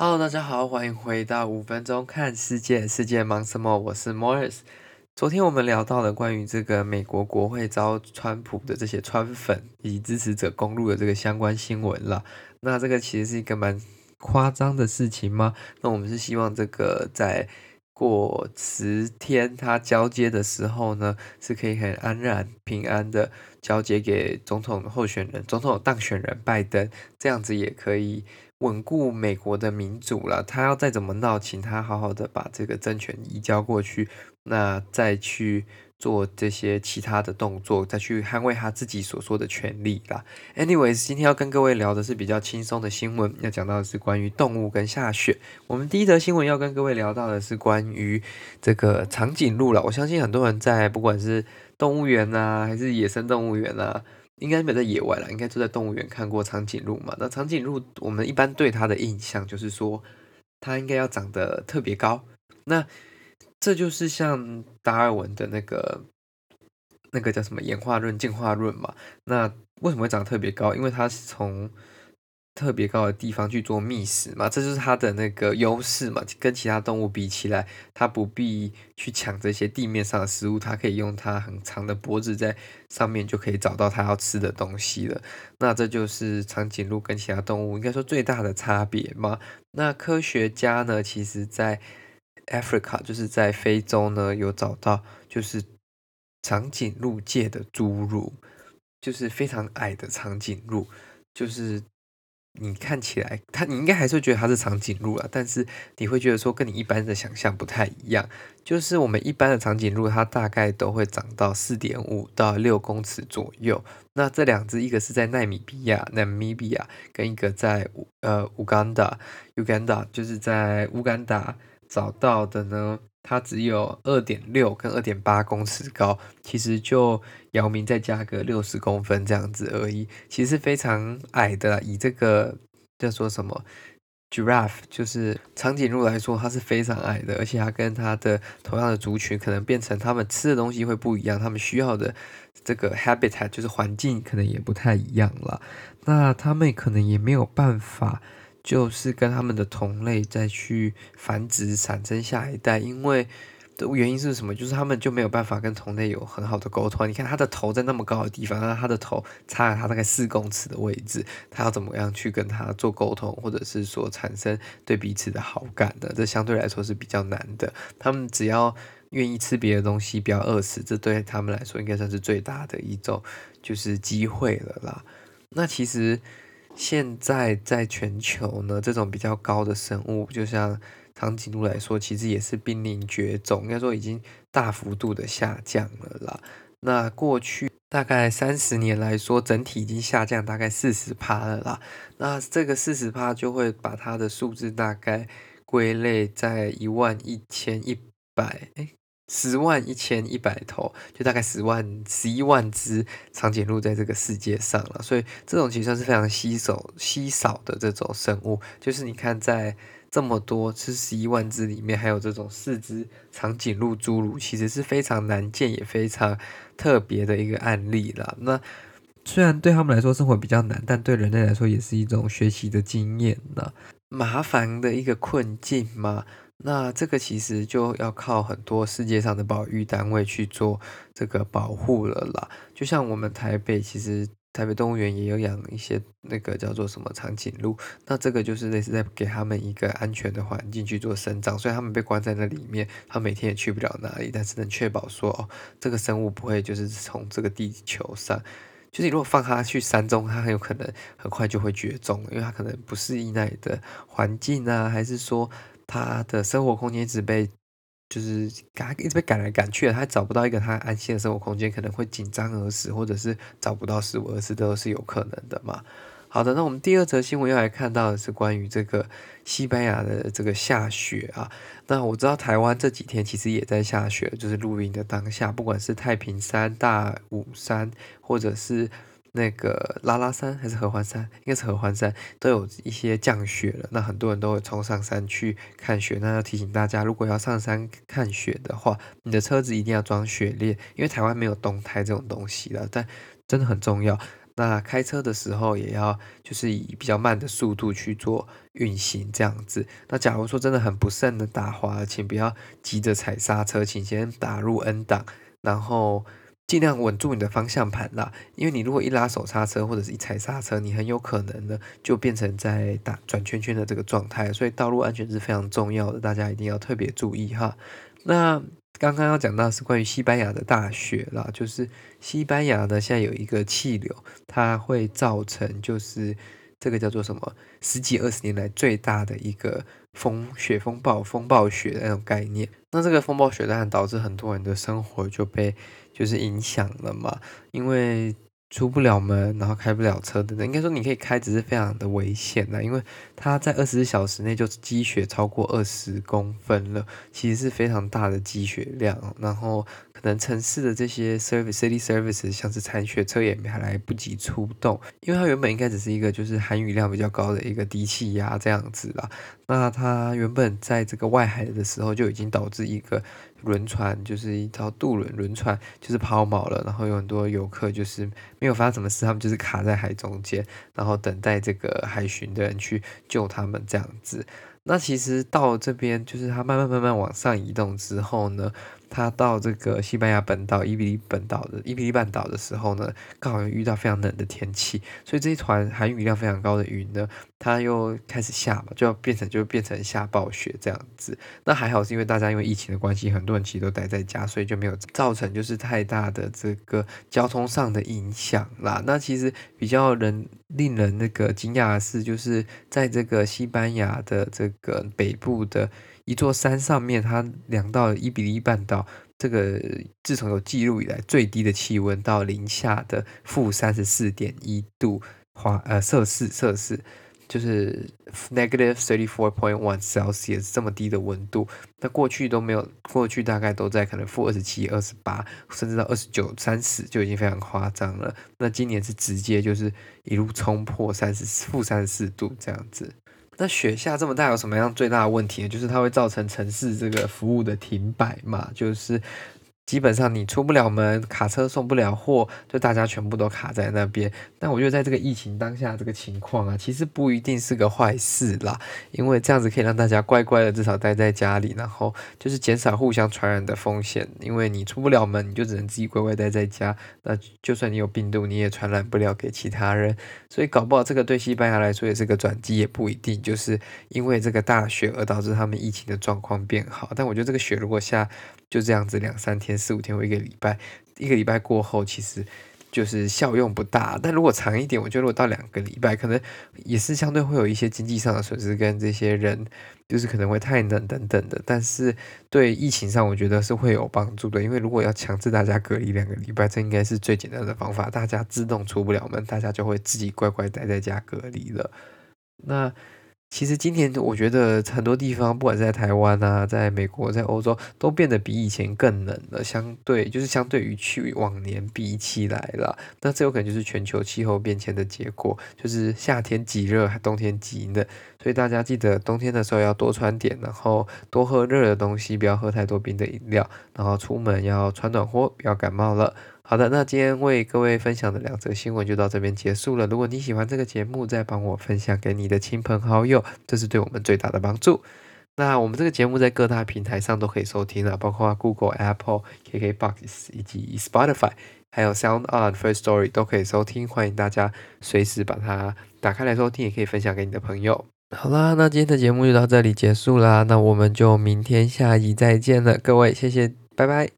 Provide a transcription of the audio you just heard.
Hello，大家好，欢迎回到五分钟看世界，世界忙什么？我是 Morris。昨天我们聊到了关于这个美国国会遭川普的这些川粉以及支持者攻入的这个相关新闻了。那这个其实是一个蛮夸张的事情吗？那我们是希望这个在过十天它交接的时候呢，是可以很安然平安的交接给总统候选人、总统当选人拜登，这样子也可以。稳固美国的民主了，他要再怎么闹，请他好好的把这个政权移交过去，那再去做这些其他的动作，再去捍卫他自己所说的权利啦。Anyways，今天要跟各位聊的是比较轻松的新闻，要讲到的是关于动物跟下雪。我们第一则新闻要跟各位聊到的是关于这个长颈鹿了。我相信很多人在不管是动物园啊，还是野生动物园啊。应该没在野外了，应该就在动物园看过长颈鹿嘛。那长颈鹿，我们一般对它的印象就是说，它应该要长得特别高。那这就是像达尔文的那个那个叫什么演化论、进化论嘛。那为什么会长得特别高？因为它是从特别高的地方去做觅食嘛，这就是它的那个优势嘛。跟其他动物比起来，它不必去抢这些地面上的食物，它可以用它很长的脖子在上面就可以找到它要吃的东西了。那这就是长颈鹿跟其他动物应该说最大的差别嘛。那科学家呢，其实在 Africa 就是在非洲呢有找到，就是长颈鹿界的侏儒，就是非常矮的长颈鹿，就是。你看起来，它你应该还是觉得它是长颈鹿啊，但是你会觉得说跟你一般的想象不太一样。就是我们一般的长颈鹿，它大概都会长到四点五到六公尺左右。那这两只，一个是在奈米比亚 （Namibia） 跟一个在呃乌干达 （Uganda），就是在乌干达找到的呢。它只有二点六跟二点八公尺高，其实就姚明再加个六十公分这样子而已，其实非常矮的。以这个叫做什么 giraffe，就是长颈鹿来说，它是非常矮的，而且它跟它的同样的族群，可能变成它们吃的东西会不一样，它们需要的这个 habitat 就是环境可能也不太一样了。那它们可能也没有办法。就是跟他们的同类再去繁殖，产生下一代，因为的原因是什么？就是他们就没有办法跟同类有很好的沟通。你看，它的头在那么高的地方，那它的头差了它大概四公尺的位置，它要怎么样去跟它做沟通，或者是说产生对彼此的好感的？这相对来说是比较难的。他们只要愿意吃别的东西，不要饿死，这对他们来说应该算是最大的一种就是机会了啦。那其实。现在在全球呢，这种比较高的生物，就像长颈鹿来说，其实也是濒临绝种，应该说已经大幅度的下降了啦。那过去大概三十年来说，整体已经下降大概四十趴了啦。那这个四十趴就会把它的数字大概归类在一万一千一百诶十万一千一百头，就大概十万十一万只长颈鹿在这个世界上了，所以这种其实算是非常稀少稀少的这种生物。就是你看，在这么多是十一万只里面，还有这种四只长颈鹿侏儒，其实是非常难见也非常特别的一个案例了。那虽然对他们来说生活比较难，但对人类来说也是一种学习的经验呢。麻烦的一个困境嘛。那这个其实就要靠很多世界上的保育单位去做这个保护了啦。就像我们台北，其实台北动物园也有养一些那个叫做什么长颈鹿，那这个就是类似在给他们一个安全的环境去做生长，所以他们被关在那里面，他每天也去不了哪里，但是能确保说哦，这个生物不会就是从这个地球上，就是你如果放它去山中，它很有可能很快就会绝种，因为它可能不适应那里的环境啊，还是说。他的生活空间一直被，就是赶，一直被赶来赶去的，他找不到一个他安心的生活空间，可能会紧张而死，或者是找不到食物而死，都是有可能的嘛。好的，那我们第二则新闻要来看到的是关于这个西班牙的这个下雪啊。那我知道台湾这几天其实也在下雪，就是录音的当下，不管是太平山、大武山，或者是。那个拉拉山还是合欢山，应该是合欢山，都有一些降雪了。那很多人都会冲上山去看雪。那要提醒大家，如果要上山看雪的话，你的车子一定要装雪链，因为台湾没有冬胎这种东西了。但真的很重要。那开车的时候也要就是以比较慢的速度去做运行，这样子。那假如说真的很不慎的打滑，请不要急着踩刹车，请先打入 N 档，然后。尽量稳住你的方向盘啦，因为你如果一拉手刹车或者是一踩刹车，你很有可能呢就变成在打转圈圈的这个状态，所以道路安全是非常重要的，大家一定要特别注意哈。那刚刚要讲到是关于西班牙的大雪啦，就是西班牙呢现在有一个气流，它会造成就是这个叫做什么十几二十年来最大的一个风雪风暴风暴雪的那种概念。那这个风暴雪当然导致很多人的生活就被。就是影响了嘛，因为出不了门，然后开不了车等等。应该说你可以开，只是非常的危险的，因为它在二十四小时内就积雪超过二十公分了，其实是非常大的积雪量。然后可能城市的这些 service city service 像是铲雪车也还来不及出动，因为它原本应该只是一个就是含雨量比较高的一个低气压这样子啦。那它原本在这个外海的时候就已经导致一个。轮船就是一条渡轮，轮船就是抛锚了，然后有很多游客就是没有发生什么事，他们就是卡在海中间，然后等待这个海巡的人去救他们这样子。那其实到这边就是它慢慢慢慢往上移动之后呢。他到这个西班牙本岛伊比利本岛的伊比利半岛的时候呢，刚好遇到非常冷的天气，所以这一团含雨量非常高的云呢，它又开始下嘛，就要变成就变成下暴雪这样子。那还好是因为大家因为疫情的关系，很多人其实都待在家，所以就没有造成就是太大的这个交通上的影响啦。那其实比较人令人那个惊讶的是，就是在这个西班牙的这个北部的。一座山上面，它量到一比一半岛这个自从有记录以来最低的气温到零下的负三十四点一度华呃摄氏摄氏，就是 negative thirty four point one Celsius 这么低的温度，那过去都没有，过去大概都在可能负二十七、二十八，甚至到二十九、三十就已经非常夸张了。那今年是直接就是一路冲破三十负三十四度这样子。那雪下这么大有什么样最大的问题呢？就是它会造成城市这个服务的停摆嘛，就是。基本上你出不了门，卡车送不了货，就大家全部都卡在那边。但我觉得在这个疫情当下这个情况啊，其实不一定是个坏事啦，因为这样子可以让大家乖乖的至少待在家里，然后就是减少互相传染的风险。因为你出不了门，你就只能自己乖乖待在家。那就算你有病毒，你也传染不了给其他人。所以搞不好这个对西班牙来说也是个转机，也不一定就是因为这个大雪而导致他们疫情的状况变好。但我觉得这个雪如果下就这样子两三天。四五天或一个礼拜，一个礼拜过后，其实就是效用不大。但如果长一点，我觉得如果到两个礼拜，可能也是相对会有一些经济上的损失，跟这些人就是可能会太冷等等的。但是对疫情上，我觉得是会有帮助的。因为如果要强制大家隔离两个礼拜，这应该是最简单的方法。大家自动出不了门，大家就会自己乖乖待在家隔离了。那。其实今年我觉得很多地方，不管在台湾啊，在美国，在欧洲，都变得比以前更冷了。相对就是相对于去往年比起来了，那这有可能就是全球气候变迁的结果，就是夏天极热，冬天极冷。所以大家记得冬天的时候要多穿点，然后多喝热的东西，不要喝太多冰的饮料，然后出门要穿暖和，不要感冒了。好的，那今天为各位分享的两则新闻就到这边结束了。如果你喜欢这个节目，再帮我分享给你的亲朋好友，这是对我们最大的帮助。那我们这个节目在各大平台上都可以收听了，包括 Google、Apple、KKBox 以及 Spotify，还有 Sound On、First Story 都可以收听。欢迎大家随时把它打开来收听，也可以分享给你的朋友。好啦，那今天的节目就到这里结束啦，那我们就明天下集再见了，各位，谢谢，拜拜。